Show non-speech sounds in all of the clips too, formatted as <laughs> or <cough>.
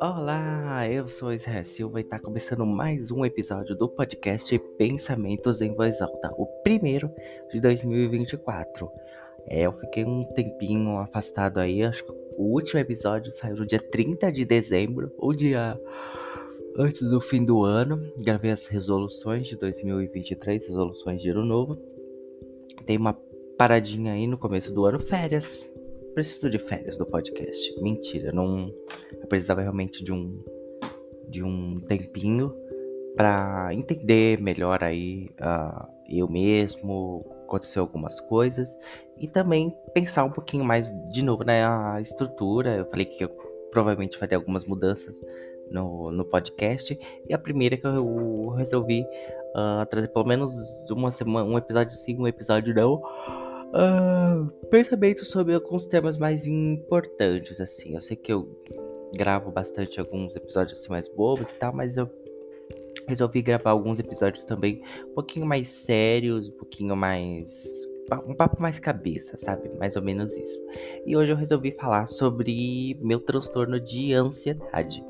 Olá, eu sou Israel Silva e está começando mais um episódio do podcast Pensamentos em Voz Alta, o primeiro de 2024. É, eu fiquei um tempinho afastado aí, acho que o último episódio saiu no dia 30 de dezembro, o dia antes do fim do ano. Gravei as resoluções de 2023, resoluções de ano novo. Tem uma paradinha aí no começo do ano, férias preciso de férias do podcast. Mentira, não. Eu precisava realmente de um de um tempinho para entender melhor aí uh, eu mesmo, aconteceu algumas coisas e também pensar um pouquinho mais de novo na estrutura. Eu falei que eu provavelmente faria algumas mudanças no, no podcast e a primeira que eu resolvi uh, trazer pelo menos uma semana, um episódio sim, um episódio não Uh, pensamentos sobre alguns temas mais importantes, assim. Eu sei que eu gravo bastante alguns episódios assim mais bobos e tal, mas eu resolvi gravar alguns episódios também um pouquinho mais sérios, um pouquinho mais. Um papo mais cabeça, sabe? Mais ou menos isso. E hoje eu resolvi falar sobre meu transtorno de ansiedade.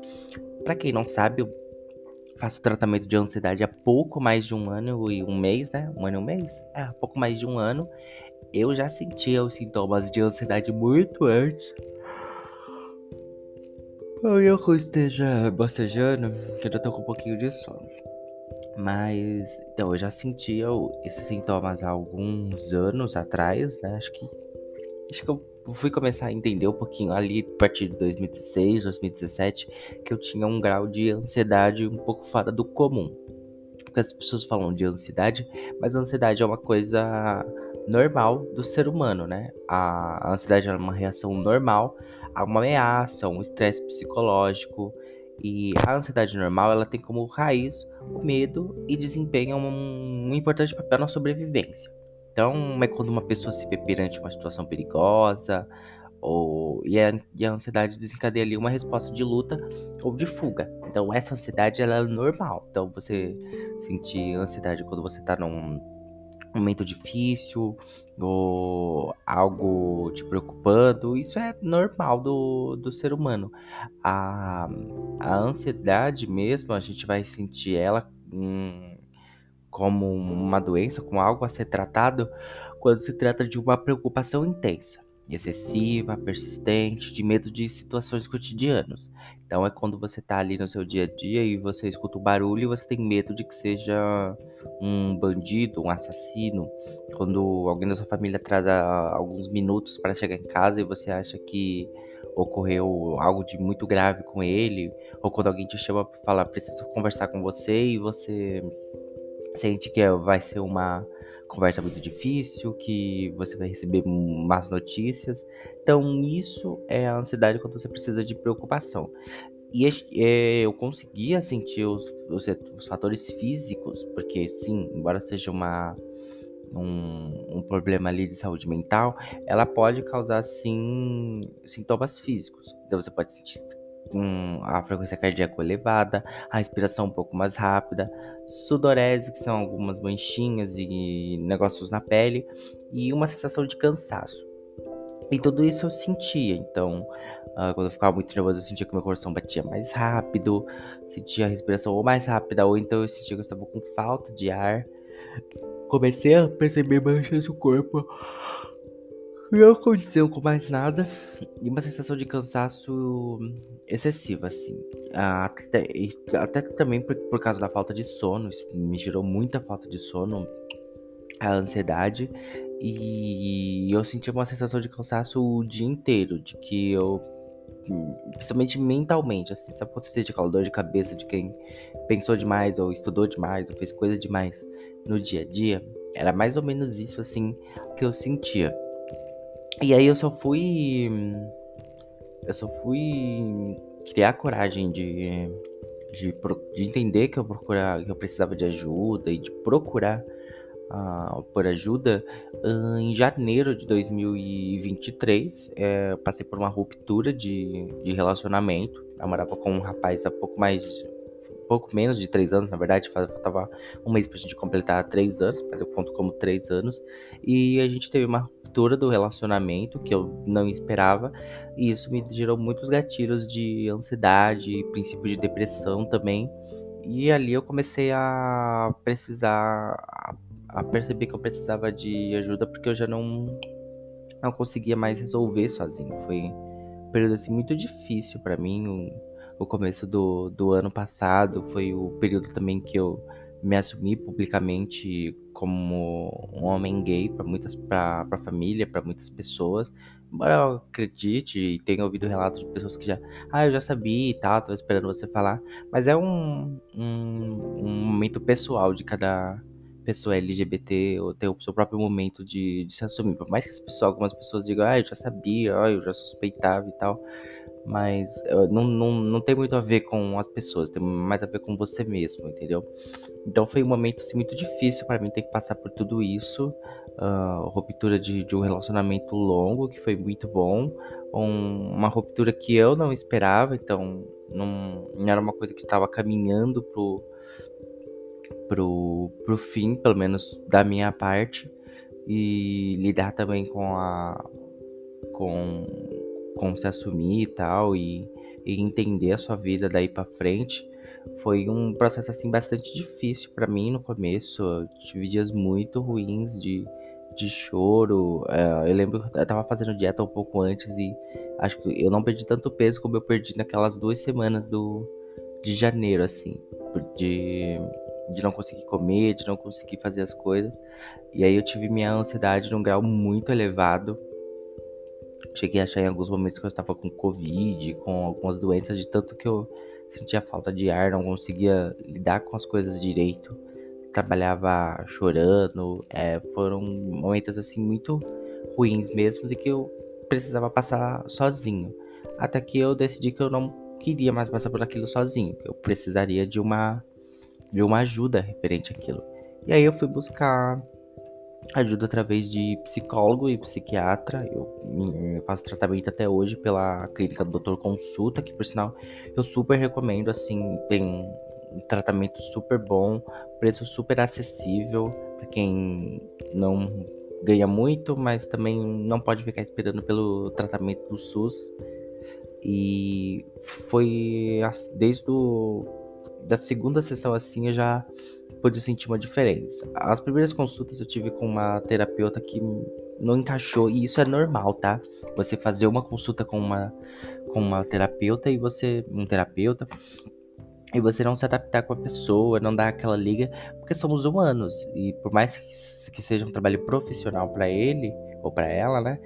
Para quem não sabe, eu faço tratamento de ansiedade há pouco mais de um ano e um mês, né? Um ano e um mês? É, pouco mais de um ano eu já sentia os sintomas de ansiedade muito antes. Eu que esteja bocejando, que eu já tô com um pouquinho de sono. Mas, então, eu já sentia esses sintomas há alguns anos atrás, né? Acho que. Acho que eu fui começar a entender um pouquinho ali, a partir de 2016, 2017, que eu tinha um grau de ansiedade um pouco fora do comum. Porque as pessoas falam de ansiedade, mas a ansiedade é uma coisa normal do ser humano, né? A ansiedade é uma reação normal a uma ameaça, um estresse psicológico. E a ansiedade normal, ela tem como raiz o medo e desempenha um, um importante papel na sobrevivência. Então, é quando uma pessoa se vê perante uma situação perigosa, ou, e, a, e a ansiedade desencadeia ali uma resposta de luta ou de fuga. Então, essa ansiedade ela é normal. Então, você sentir ansiedade quando você está num momento difícil ou algo te preocupando, isso é normal do, do ser humano. A, a ansiedade mesmo, a gente vai sentir ela hum, como uma doença, como algo a ser tratado quando se trata de uma preocupação intensa excessiva, persistente, de medo de situações cotidianas. Então é quando você tá ali no seu dia a dia e você escuta o barulho e você tem medo de que seja um bandido, um assassino. Quando alguém da sua família atrasa alguns minutos para chegar em casa e você acha que ocorreu algo de muito grave com ele, ou quando alguém te chama para falar preciso conversar com você e você sente que vai ser uma conversa muito difícil, que você vai receber más notícias. Então, isso é a ansiedade quando você precisa de preocupação. E é, eu conseguia sentir os, os, os, fatores físicos, porque sim, embora seja uma, um, um, problema ali de saúde mental, ela pode causar sim sintomas físicos. Então você pode sentir com a frequência cardíaca elevada, a respiração um pouco mais rápida, sudorese, que são algumas manchinhas e negócios na pele, e uma sensação de cansaço. E tudo isso eu sentia, então, uh, quando eu ficava muito nervoso, eu sentia que meu coração batia mais rápido, sentia a respiração ou mais rápida, ou então eu sentia que eu estava com falta de ar. Comecei a perceber manchas no corpo não aconteceu com mais nada e uma sensação de cansaço excessiva, assim. Até, até também por, por causa da falta de sono, isso me gerou muita falta de sono, a ansiedade, e eu senti uma sensação de cansaço o dia inteiro, de que eu principalmente mentalmente, assim, sabe quando você sente aquela dor de cabeça de quem pensou demais, ou estudou demais, ou fez coisa demais no dia a dia? Era mais ou menos isso, assim, que eu sentia. E aí eu só fui. Eu só fui criar coragem de, de, de entender que eu, procurar, que eu precisava de ajuda e de procurar uh, por ajuda uh, em janeiro de 2023. É, eu passei por uma ruptura de, de relacionamento. Namorava com um rapaz há pouco mais. Pouco menos de três anos, na verdade, faltava um mês pra gente completar três anos, mas eu conto como três anos. E a gente teve uma ruptura do relacionamento que eu não esperava, e isso me gerou muitos gatilhos de ansiedade, princípio de depressão também. E ali eu comecei a precisar, a perceber que eu precisava de ajuda porque eu já não, não conseguia mais resolver sozinho. Foi um período assim muito difícil para mim o começo do, do ano passado foi o período também que eu me assumi publicamente como um homem gay para muitas para a família, para muitas pessoas. Embora eu acredite e tenha ouvido relatos de pessoas que já, ah, eu já sabia e tal, tava esperando você falar, mas é um, um, um momento pessoal de cada pessoa LGBT ou ter o seu próprio momento de, de se assumir. Por mais que as pessoas, algumas pessoas digam, ah, eu já sabia, ah, eu já suspeitava e tal mas não, não, não tem muito a ver com as pessoas, tem mais a ver com você mesmo, entendeu? Então foi um momento assim, muito difícil para mim ter que passar por tudo isso. Uh, ruptura de, de, um relacionamento longo, que foi muito bom. Um, uma ruptura que eu não esperava, então não, não era uma coisa que estava caminhando pro, pro, pro fim, pelo menos da minha parte. E lidar também com a. com como se assumir e tal e, e entender a sua vida daí para frente foi um processo assim bastante difícil para mim no começo. Eu tive dias muito ruins de, de choro. Uh, eu lembro que eu tava fazendo dieta um pouco antes e acho que eu não perdi tanto peso como eu perdi naquelas duas semanas do de janeiro, assim, de, de não conseguir comer, de não conseguir fazer as coisas. E aí eu tive minha ansiedade num grau muito elevado. Cheguei a achar em alguns momentos que eu estava com Covid, com algumas doenças, de tanto que eu sentia falta de ar, não conseguia lidar com as coisas direito. Trabalhava chorando, é, foram momentos assim muito ruins mesmo e que eu precisava passar sozinho. Até que eu decidi que eu não queria mais passar por aquilo sozinho, que eu precisaria de uma de uma ajuda referente àquilo. E aí eu fui buscar ajuda através de psicólogo e psiquiatra. Eu, eu, faço tratamento até hoje pela clínica do Dr. Consulta, que por sinal eu super recomendo, assim, tem um tratamento super bom, preço super acessível para quem não ganha muito, mas também não pode ficar esperando pelo tratamento do SUS. E foi desde o, da segunda sessão assim eu já pude sentir uma diferença. As primeiras consultas eu tive com uma terapeuta que não encaixou e isso é normal, tá? Você fazer uma consulta com uma com uma terapeuta e você um terapeuta e você não se adaptar com a pessoa, não dar aquela liga, porque somos humanos e por mais que seja um trabalho profissional para ele ou para ela, né?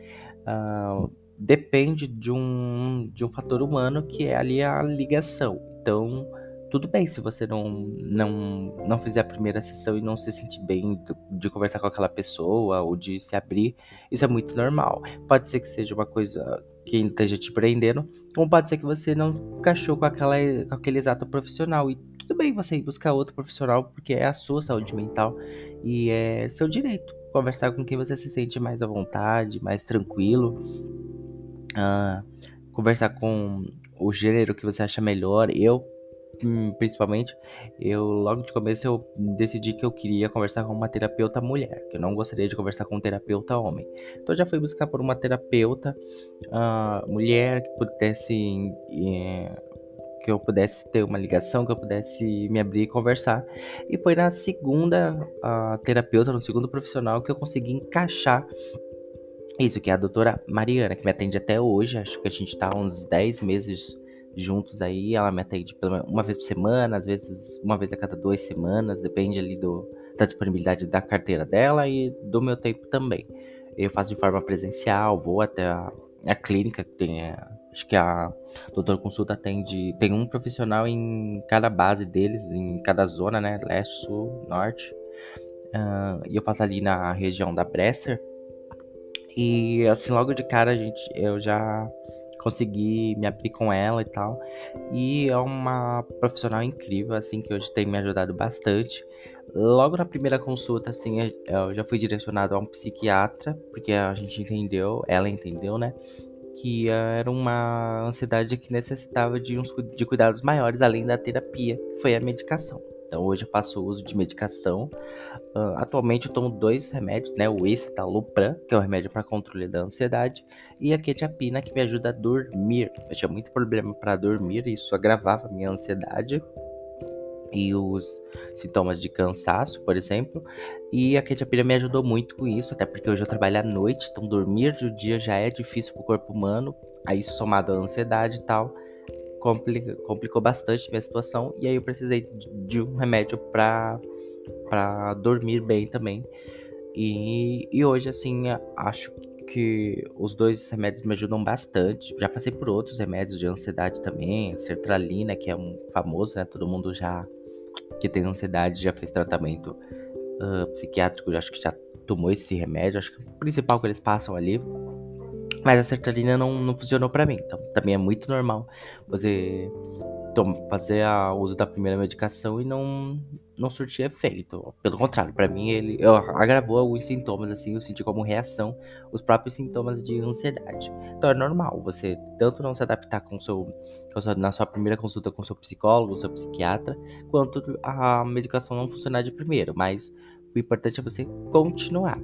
Uh, depende de um de um fator humano que é ali a ligação. Então tudo bem se você não, não, não fizer a primeira sessão e não se sentir bem de conversar com aquela pessoa ou de se abrir. Isso é muito normal. Pode ser que seja uma coisa que esteja te prendendo, ou pode ser que você não encaixou com, aquela, com aquele exato profissional. E tudo bem você ir buscar outro profissional, porque é a sua saúde mental e é seu direito conversar com quem você se sente mais à vontade, mais tranquilo. Uh, conversar com o gênero que você acha melhor. Eu, principalmente, eu logo de começo eu decidi que eu queria conversar com uma terapeuta mulher, que eu não gostaria de conversar com um terapeuta homem. Então já fui buscar por uma terapeuta uh, mulher que pudesse uh, que eu pudesse ter uma ligação, que eu pudesse me abrir e conversar. E foi na segunda uh, terapeuta, no segundo profissional que eu consegui encaixar isso, que é a doutora Mariana, que me atende até hoje. Acho que a gente tá há uns 10 meses juntos aí. Ela me atende uma vez por semana, às vezes uma vez a cada duas semanas, depende ali do, da disponibilidade da carteira dela e do meu tempo também. Eu faço de forma presencial, vou até a, a clínica, que tem, é, acho que a doutora consulta atende, tem um profissional em cada base deles, em cada zona, né, leste, sul, norte. Uh, e eu faço ali na região da Bresser. E assim, logo de cara, a gente, eu já consegui me abrir com ela e tal. E é uma profissional incrível, assim, que hoje tem me ajudado bastante. Logo na primeira consulta, assim, eu já fui direcionado a um psiquiatra, porque a gente entendeu, ela entendeu, né? que era uma ansiedade que necessitava de, uns, de cuidados maiores além da terapia, que foi a medicação. Então hoje eu faço uso de medicação. Uh, atualmente eu tomo dois remédios, né? O escitalopram, que é o remédio para controle da ansiedade, e a quetiapina, que me ajuda a dormir. Eu tinha muito problema para dormir, e isso agravava minha ansiedade e os sintomas de cansaço, por exemplo. E a quetiapina me ajudou muito com isso, até porque hoje eu trabalho à noite, então dormir de um dia já é difícil para o corpo humano. Aí somado à ansiedade e tal, complica, complicou bastante minha situação. E aí eu precisei de, de um remédio para para dormir bem também. E, e hoje, assim, acho que os dois remédios me ajudam bastante. Já passei por outros remédios de ansiedade também, sertralina, que é um famoso, né? Todo mundo já que tem ansiedade já fez tratamento uh, psiquiátrico, acho que já tomou esse remédio, acho que é o principal que eles passam ali. Mas a sertralina não, não funcionou para mim, então também é muito normal você fazer o uso da primeira medicação e não, não surtir efeito. Pelo contrário, para mim ele eu, agravou alguns sintomas, assim, eu senti como reação os próprios sintomas de ansiedade. Então é normal você tanto não se adaptar com seu, com seu, na sua primeira consulta com seu psicólogo, seu psiquiatra, quanto a medicação não funcionar de primeiro. Mas o importante é você continuar.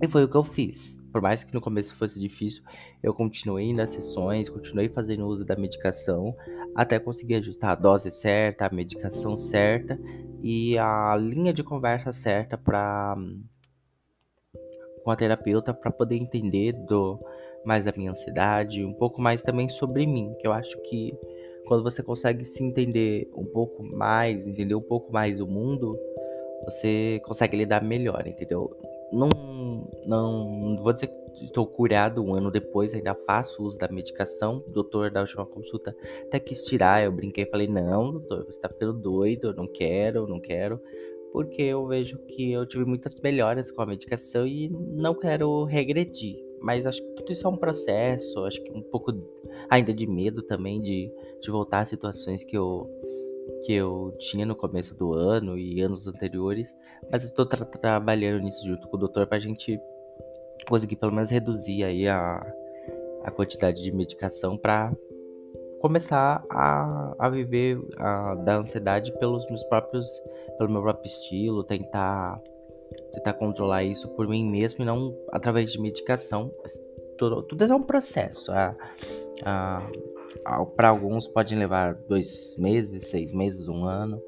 E foi o que eu fiz. Por mais que no começo fosse difícil, eu continuei nas sessões, continuei fazendo uso da medicação até conseguir ajustar a dose certa, a medicação certa e a linha de conversa certa para com a terapeuta para poder entender do mais da minha ansiedade, um pouco mais também sobre mim, que eu acho que quando você consegue se entender um pouco mais, entender um pouco mais o mundo, você consegue lidar melhor, entendeu? Não, não vou dizer que estou curado um ano depois, ainda faço uso da medicação. O doutor, da última consulta, até quis tirar. Eu brinquei e falei: Não, doutor, você está ficando doido, eu não quero, não quero. Porque eu vejo que eu tive muitas melhoras com a medicação e não quero regredir. Mas acho que tudo isso é um processo, acho que um pouco ainda de medo também de, de voltar a situações que eu que eu tinha no começo do ano e anos anteriores, mas estou tra trabalhando nisso junto com o doutor para a gente conseguir pelo menos reduzir aí a, a quantidade de medicação para começar a, a viver a, da ansiedade pelos meus próprios pelo meu próprio estilo, tentar tentar controlar isso por mim mesmo e não através de medicação. Tudo, tudo é um processo. A, a, para alguns podem levar dois meses, seis meses, um ano,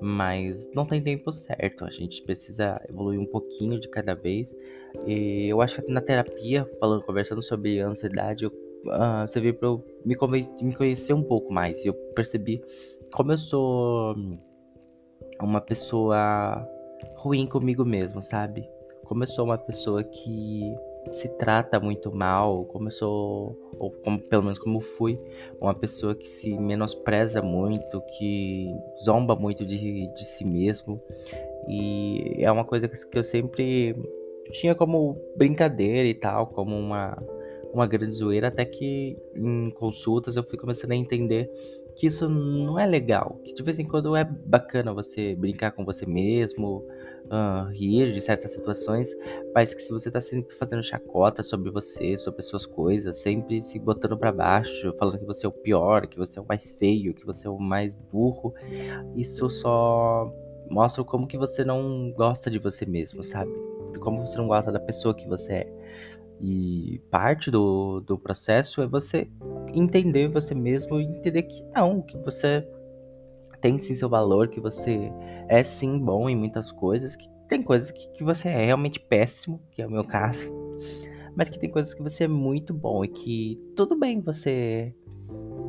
mas não tem tempo certo. A gente precisa evoluir um pouquinho de cada vez. E eu acho que na terapia, falando, conversando sobre ansiedade, eu, uh, você veio para me, me conhecer um pouco mais. E eu percebi como eu sou uma pessoa ruim comigo mesmo, sabe? Como eu sou uma pessoa que se trata muito mal, como eu sou, ou como, pelo menos como fui, uma pessoa que se menospreza muito, que zomba muito de, de si mesmo. E é uma coisa que eu sempre tinha como brincadeira e tal, como uma, uma grande zoeira, até que em consultas eu fui começando a entender que isso não é legal, que de vez em quando é bacana você brincar com você mesmo, uh, rir de certas situações, mas que se você tá sempre fazendo chacota sobre você, sobre as suas coisas, sempre se botando para baixo, falando que você é o pior, que você é o mais feio, que você é o mais burro, isso só mostra como que você não gosta de você mesmo, sabe? Como você não gosta da pessoa que você é. E parte do, do processo é você entender você mesmo e entender que não, que você tem sim seu valor, que você é sim bom em muitas coisas, que tem coisas que, que você é realmente péssimo, que é o meu caso, mas que tem coisas que você é muito bom e que tudo bem você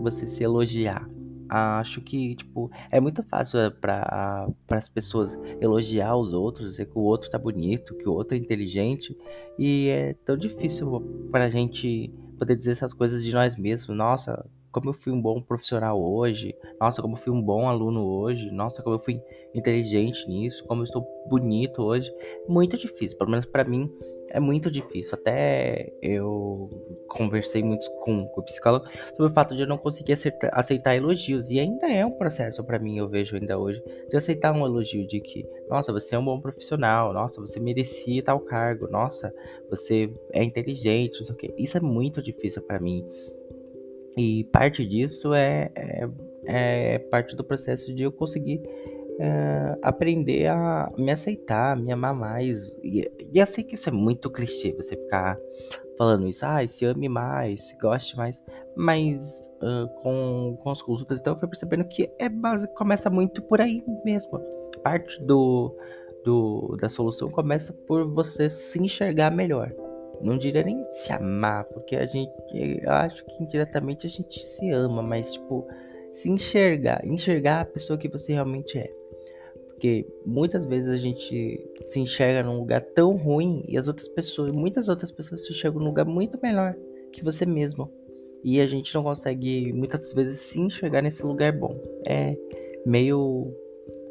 você se elogiar. Acho que, tipo, é muito fácil é, para as pessoas elogiar os outros, dizer que o outro tá bonito, que o outro é inteligente, e é tão difícil pra gente poder dizer essas coisas de nós mesmos. Nossa, como eu fui um bom profissional hoje, nossa, como eu fui um bom aluno hoje, nossa, como eu fui inteligente nisso, como eu estou bonito hoje. Muito difícil, pelo menos para mim é muito difícil. Até eu conversei muito com, o psicólogo sobre o fato de eu não conseguir aceitar, aceitar elogios. E ainda é um processo para mim, eu vejo ainda hoje, de aceitar um elogio de que, nossa, você é um bom profissional, nossa, você merecia tal cargo, nossa, você é inteligente, não sei o. Isso é muito difícil para mim. E parte disso é, é, é parte do processo de eu conseguir é, aprender a me aceitar, me amar mais. E, e, eu sei que isso é muito clichê, você ficar falando isso, ah, se ame mais, se goste mais. Mas uh, com, com as consultas, então eu fui percebendo que é base, começa muito por aí mesmo. Parte do, do, da solução começa por você se enxergar melhor. Não diria nem se amar, porque a gente, eu acho que indiretamente a gente se ama, mas tipo, se enxergar, enxergar a pessoa que você realmente é. Porque muitas vezes a gente se enxerga num lugar tão ruim e as outras pessoas, muitas outras pessoas se enxergam num lugar muito melhor que você mesmo. E a gente não consegue muitas vezes se enxergar nesse lugar bom. É meio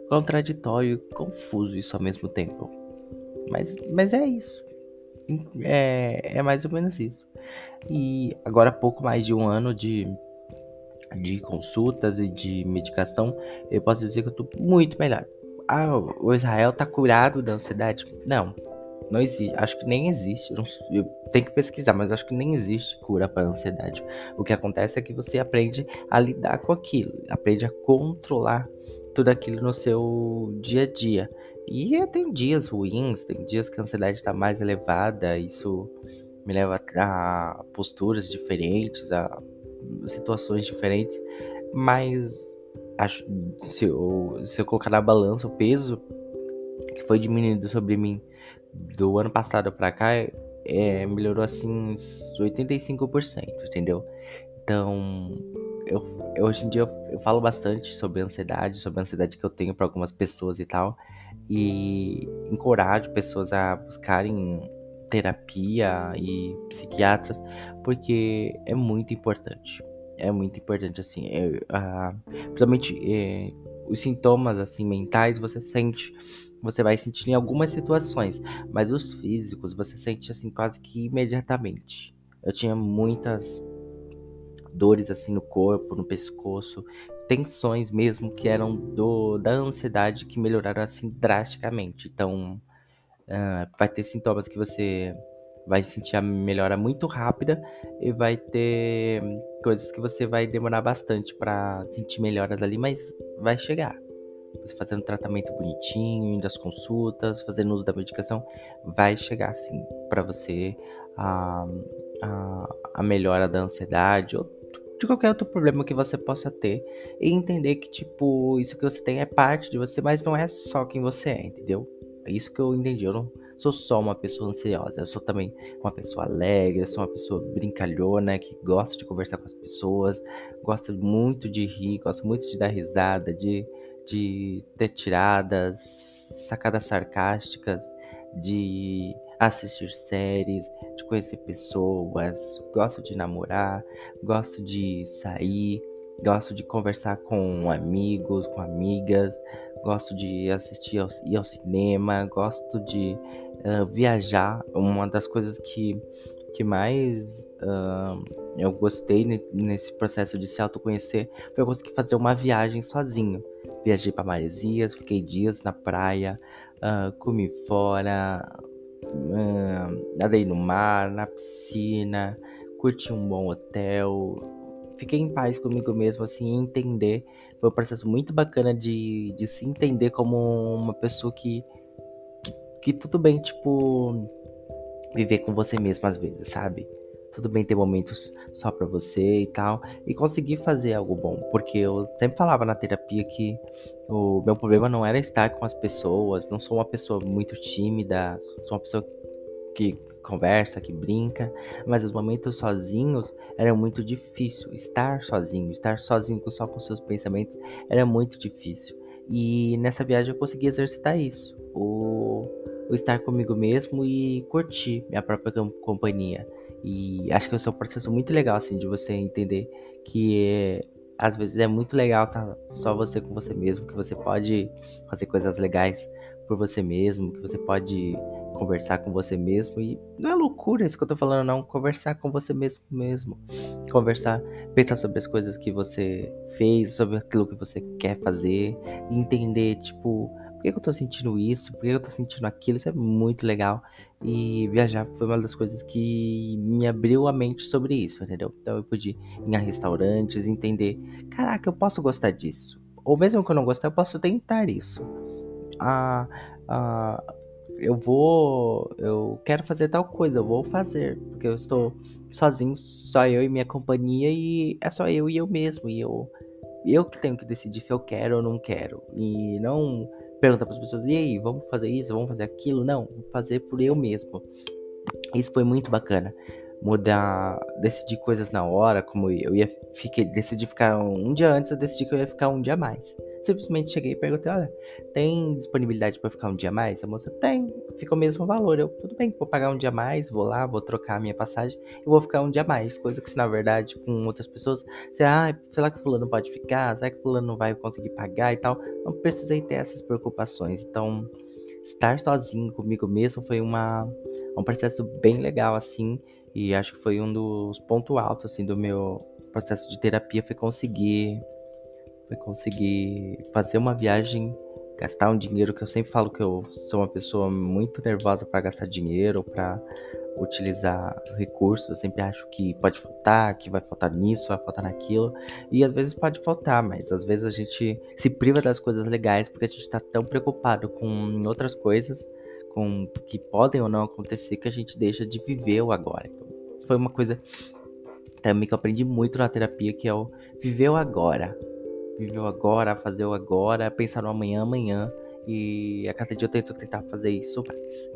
contraditório confuso isso ao mesmo tempo. Mas, mas é isso. É, é mais ou menos isso. E agora pouco mais de um ano de de consultas e de medicação, eu posso dizer que eu tô muito melhor ah, o Israel tá curado da ansiedade. Não, não existe. Acho que nem existe. Eu, eu tenho que pesquisar, mas acho que nem existe cura para ansiedade. O que acontece é que você aprende a lidar com aquilo, aprende a controlar tudo aquilo no seu dia a dia. E tem dias ruins, tem dias que a ansiedade está mais elevada, isso me leva a posturas diferentes, a situações diferentes, mas acho, se eu, se eu colocar na balança o peso que foi diminuído sobre mim do ano passado para cá, é, melhorou assim 85%, entendeu? Então, eu, eu, hoje em dia eu, eu, falo bastante sobre ansiedade, sobre a ansiedade que eu tenho para algumas pessoas e tal, e encorajo pessoas a buscarem terapia e psiquiatras, porque é muito importante é muito importante, assim. É, a, principalmente é, os sintomas, assim, mentais, você sente. Você vai sentir em algumas situações, mas os físicos você sente, assim, quase que imediatamente. Eu tinha muitas dores, assim, no corpo, no pescoço, tensões mesmo que eram do, da ansiedade que melhoraram, assim, drasticamente. Então, uh, vai ter sintomas que você vai sentir a melhora muito rápida e vai ter coisas que você vai demorar bastante para sentir melhoras ali, mas vai chegar. Você fazendo tratamento bonitinho, indo às consultas, fazendo uso da medicação, vai chegar sim para você a, a, a melhora da ansiedade ou de qualquer outro problema que você possa ter e entender que tipo isso que você tem é parte de você, mas não é só quem você é, entendeu? É isso que eu entendi. Eu não sou só uma pessoa ansiosa, eu sou também uma pessoa alegre, eu sou uma pessoa brincalhona que gosta de conversar com as pessoas, gosta muito de rir, gosta muito de dar risada, de, de ter tiradas, sacadas sarcásticas, de assistir séries, conhecer pessoas, gosto de namorar, gosto de sair, gosto de conversar com amigos, com amigas, gosto de assistir ao, ir ao cinema, gosto de uh, viajar. Uma das coisas que, que mais uh, eu gostei nesse processo de se autoconhecer foi eu conseguir fazer uma viagem sozinho. Viajei para Maresias, fiquei dias na praia, uh, comi fora, nadei no mar, na piscina, curti um bom hotel, fiquei em paz comigo mesmo, assim, entender. Foi um processo muito bacana de, de se entender como uma pessoa que, que, que tudo bem, tipo, viver com você mesmo às vezes, sabe? Tudo bem ter momentos só pra você e tal. E conseguir fazer algo bom. Porque eu sempre falava na terapia que o meu problema não era estar com as pessoas. Não sou uma pessoa muito tímida. Sou uma pessoa que conversa, que brinca, mas os momentos sozinhos era muito difícil. Estar sozinho, estar sozinho só com seus pensamentos era muito difícil. E nessa viagem eu consegui exercitar isso, o, o estar comigo mesmo e curtir minha própria companhia. E acho que esse é um processo muito legal, assim, de você entender que é, às vezes é muito legal tá só você com você mesmo, que você pode fazer coisas legais por você mesmo, que você pode conversar com você mesmo. E não é loucura isso que eu tô falando não, conversar com você mesmo mesmo, conversar, pensar sobre as coisas que você fez, sobre aquilo que você quer fazer, entender tipo que, eu tô sentindo isso, por que eu tô sentindo aquilo, isso é muito legal. E viajar foi uma das coisas que me abriu a mente sobre isso, entendeu? Então eu pude ir em restaurantes, entender, caraca, eu posso gostar disso. Ou mesmo que eu não gostar, eu posso tentar isso. Ah, ah, eu vou. Eu quero fazer tal coisa, eu vou fazer. Porque eu estou sozinho, só eu e minha companhia, e é só eu e eu mesmo. E eu, eu que tenho que decidir se eu quero ou não quero. E não perguntar para as pessoas, e aí, vamos fazer isso, vamos fazer aquilo? Não, fazer por eu mesmo. Isso foi muito bacana. Mudar, decidir coisas na hora, como eu ia fiquei, ficar um dia antes, eu decidi que eu ia ficar um dia mais. Simplesmente cheguei e perguntei: olha, tem disponibilidade para ficar um dia mais? A moça tem, fica o mesmo valor. Eu, tudo bem, vou pagar um dia mais, vou lá, vou trocar a minha passagem e vou ficar um dia mais. Coisa que, se na verdade, com outras pessoas, você, ah, será que fulano pode ficar? Será que fulano não vai conseguir pagar e tal? Não precisei ter essas preocupações. Então, estar sozinho comigo mesmo foi uma, um processo bem legal, assim. E acho que foi um dos pontos altos, assim, do meu processo de terapia, foi conseguir foi conseguir fazer uma viagem, gastar um dinheiro que eu sempre falo que eu sou uma pessoa muito nervosa para gastar dinheiro, para utilizar recursos. Eu sempre acho que pode faltar, que vai faltar nisso, vai faltar naquilo. E às vezes pode faltar, mas às vezes a gente se priva das coisas legais porque a gente está tão preocupado com outras coisas, com que podem ou não acontecer, que a gente deixa de viver o agora. Então, foi uma coisa também que eu aprendi muito na terapia, que é o viver o agora viver o agora, fazer o agora, pensar no amanhã, amanhã. E a cada dia eu tento tentar fazer isso mais.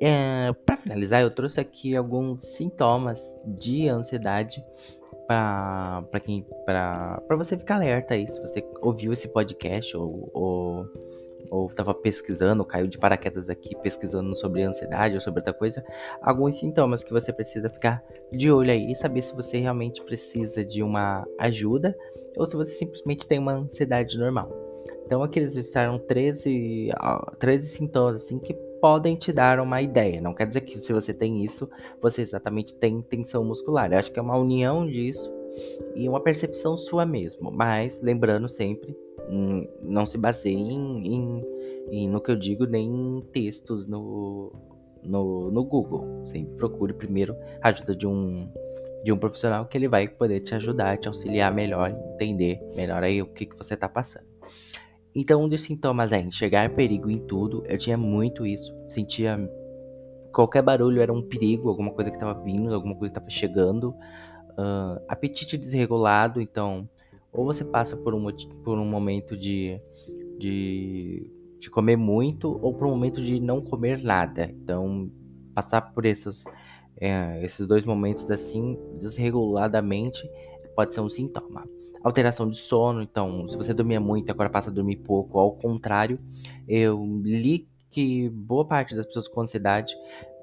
É, para finalizar, eu trouxe aqui alguns sintomas de ansiedade para quem para você ficar alerta aí se você ouviu esse podcast ou, ou ou estava pesquisando, caiu de paraquedas aqui pesquisando sobre ansiedade ou sobre outra coisa, alguns sintomas que você precisa ficar de olho aí e saber se você realmente precisa de uma ajuda ou se você simplesmente tem uma ansiedade normal. Então aqui eles listaram 13, 13 sintomas assim que podem te dar uma ideia. Não quer dizer que se você tem isso, você exatamente tem tensão muscular. Eu acho que é uma união disso e uma percepção sua mesmo. Mas lembrando sempre Hum, não se baseie em, em, em, no que eu digo nem em textos no, no, no Google. Sempre procure primeiro a ajuda de um, de um profissional que ele vai poder te ajudar, te auxiliar melhor, entender melhor aí o que, que você está passando. Então, um dos sintomas é enxergar perigo em tudo. Eu tinha muito isso. Sentia qualquer barulho era um perigo, alguma coisa que estava vindo, alguma coisa estava chegando. Uh, apetite desregulado, então ou você passa por um, por um momento de, de, de comer muito, ou por um momento de não comer nada. Então, passar por esses, é, esses dois momentos assim, desreguladamente, pode ser um sintoma. Alteração de sono, então, se você dormia muito e agora passa a dormir pouco, ao contrário, eu li que boa parte das pessoas com ansiedade,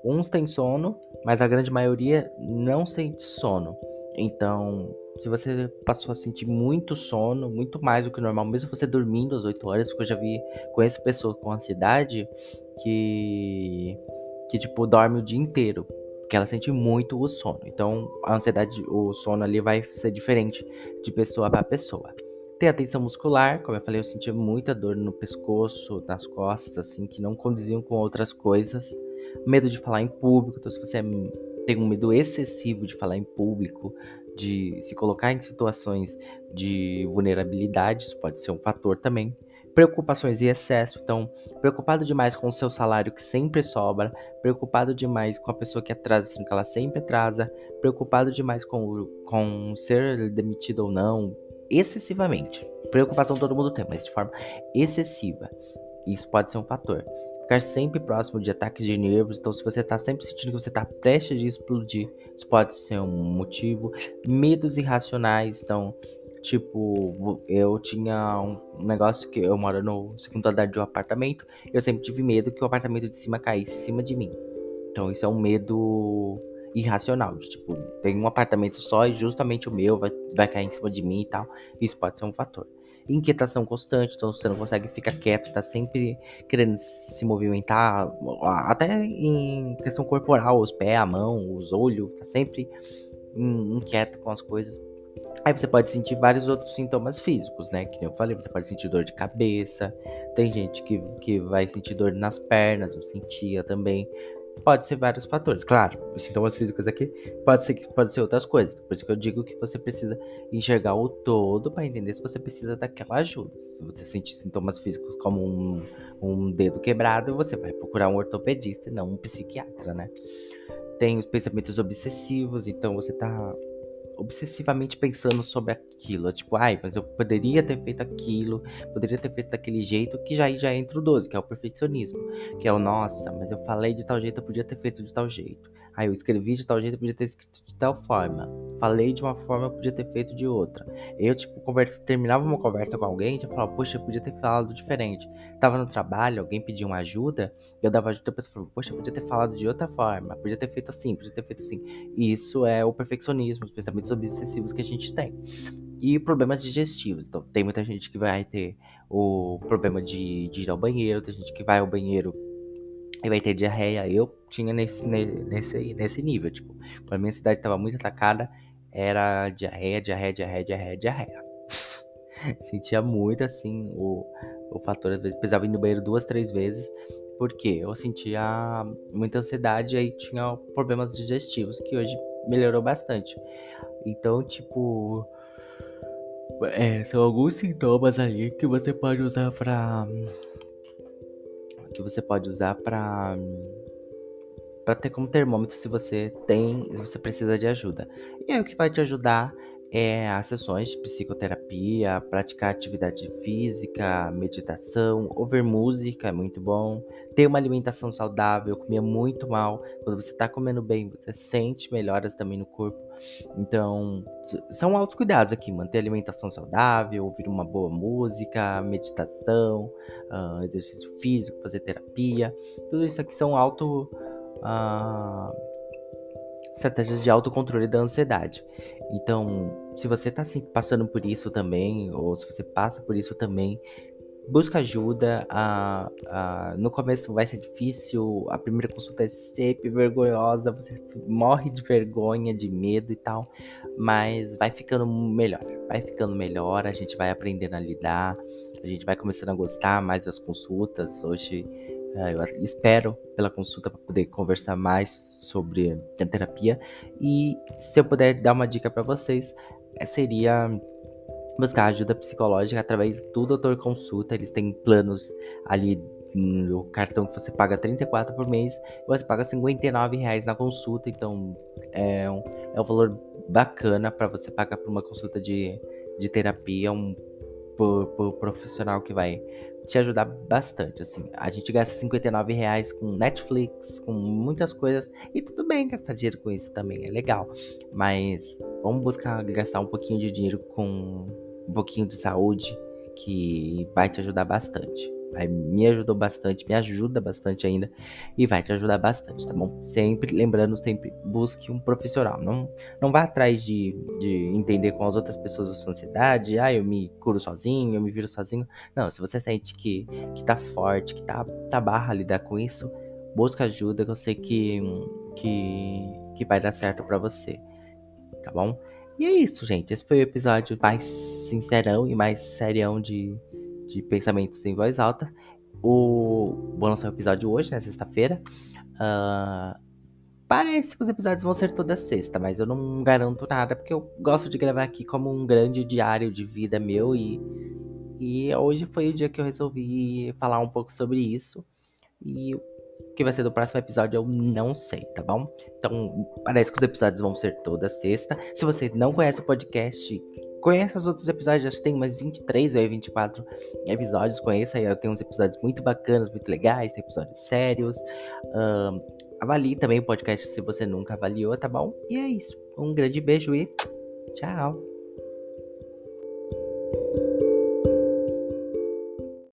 uns têm sono, mas a grande maioria não sente sono. Então, se você passou a sentir muito sono, muito mais do que normal, mesmo você dormindo às 8 horas, porque eu já vi, conheço pessoas com ansiedade que, que tipo, dorme o dia inteiro, porque ela sente muito o sono. Então, a ansiedade, o sono ali vai ser diferente de pessoa para pessoa. Tem a tensão muscular, como eu falei, eu sentia muita dor no pescoço, nas costas, assim, que não condiziam com outras coisas. Medo de falar em público, então se você tem um medo excessivo de falar em público, de se colocar em situações de vulnerabilidade, isso pode ser um fator também. Preocupações e excesso, então, preocupado demais com o seu salário que sempre sobra, preocupado demais com a pessoa que atrasa, assim, que ela sempre atrasa, preocupado demais com, com ser demitido ou não, excessivamente. Preocupação todo mundo tem, mas de forma excessiva. Isso pode ser um fator ficar sempre próximo de ataques de nervos. Então, se você está sempre sentindo que você está prestes a explodir, isso pode ser um motivo. Medos irracionais, então, tipo, eu tinha um negócio que eu moro no segundo andar de um apartamento, eu sempre tive medo que o apartamento de cima caísse em cima de mim. Então, isso é um medo irracional, de, tipo, tem um apartamento só e justamente o meu vai, vai cair em cima de mim e tal. Isso pode ser um fator. Inquietação constante, então você não consegue ficar quieto, tá sempre querendo se movimentar, até em questão corporal, os pés, a mão, os olhos, tá sempre inquieto com as coisas. Aí você pode sentir vários outros sintomas físicos, né? Que eu falei, você pode sentir dor de cabeça. Tem gente que, que vai sentir dor nas pernas, eu sentia também. Pode ser vários fatores. Claro, os sintomas físicos aqui pode ser que pode ser outras coisas. Por isso que eu digo que você precisa enxergar o todo para entender se você precisa daquela ajuda. Se você sentir sintomas físicos como um, um dedo quebrado, você vai procurar um ortopedista e não um psiquiatra, né? Tem os pensamentos obsessivos, então você tá obsessivamente pensando sobre aquilo. Tipo, ai, mas eu poderia ter feito aquilo, poderia ter feito daquele jeito, que já, já entra o 12, que é o perfeccionismo. Que é o, nossa, mas eu falei de tal jeito, eu podia ter feito de tal jeito. Aí eu escrevi de tal jeito, eu podia ter escrito de tal forma. Falei de uma forma, eu podia ter feito de outra. Eu, tipo, conversa, terminava uma conversa com alguém, e falava, poxa, eu podia ter falado diferente. Tava no trabalho, alguém pediu uma ajuda, eu dava ajuda, a pessoa falava, poxa, eu podia ter falado de outra forma, podia ter feito assim, podia ter feito assim. Isso é o perfeccionismo, os pensamentos obsessivos que a gente tem. E problemas digestivos. Então, tem muita gente que vai ter o problema de, de ir ao banheiro, tem gente que vai ao banheiro e vai ter diarreia. Eu tinha nesse, nesse, nesse nível, tipo, quando a minha cidade tava muito atacada, era diarreia, diarreia, diarreia, diarreia, diarreia. <laughs> Sentia muito assim o, o fator, às vezes precisava ir no banheiro duas, três vezes, porque eu sentia muita ansiedade e aí tinha problemas digestivos que hoje melhorou bastante. Então, tipo, é, são alguns sintomas ali que você pode usar pra que você pode usar para para ter como termômetro se você tem, se você precisa de ajuda. E aí o que vai te ajudar é as sessões de psicoterapia, praticar atividade física, meditação, ouvir música é muito bom, ter uma alimentação saudável, comer muito mal. Quando você tá comendo bem, você sente melhoras também no corpo. Então, são autocuidados aqui, manter a alimentação saudável, ouvir uma boa música, meditação, uh, exercício físico, fazer terapia. Tudo isso aqui são auto. Uh, estratégias de autocontrole da ansiedade. Então, se você está passando por isso também, ou se você passa por isso também, busca ajuda. A, a, no começo vai ser difícil, a primeira consulta é sempre vergonhosa, você morre de vergonha, de medo e tal, mas vai ficando melhor, vai ficando melhor, a gente vai aprendendo a lidar, a gente vai começando a gostar mais das consultas. Hoje eu espero pela consulta para poder conversar mais sobre a terapia e se eu puder dar uma dica para vocês, é, seria buscar ajuda psicológica através do Doutor Consulta. Eles têm planos ali no cartão que você paga 34 por mês, você paga 59 reais na consulta, então é um, é um valor bacana para você pagar por uma consulta de, de terapia, um por, por profissional que vai te ajudar bastante, assim. A gente gasta 59 reais com Netflix, com muitas coisas, e tudo bem gastar dinheiro com isso também, é legal. Mas vamos buscar gastar um pouquinho de dinheiro com um pouquinho de saúde, que vai te ajudar bastante. Vai, me ajudou bastante, me ajuda bastante ainda e vai te ajudar bastante, tá bom? Sempre, lembrando, sempre busque um profissional. Não, não vá atrás de, de entender com as outras pessoas a sua ansiedade. Ah, eu me curo sozinho, eu me viro sozinho. Não, se você sente que, que tá forte, que tá, tá barra lidar com isso, busca ajuda que eu sei que, que, que vai dar certo para você, tá bom? E é isso, gente. Esse foi o episódio mais sincerão e mais serião de de pensamentos em voz alta. O... Vou lançar o episódio hoje, né? Sexta-feira. Uh... Parece que os episódios vão ser toda sexta, mas eu não garanto nada, porque eu gosto de gravar aqui como um grande diário de vida meu e, e hoje foi o dia que eu resolvi falar um pouco sobre isso. E o que vai ser do próximo episódio eu não sei, tá bom? Então, parece que os episódios vão ser toda sexta. Se você não conhece o podcast, Conheça os outros episódios, já tem mais 23 ou 24 episódios. Conheça aí, tem uns episódios muito bacanas, muito legais, tem episódios sérios. Um, avalie também o podcast se você nunca avaliou, tá bom? E é isso. Um grande beijo e tchau!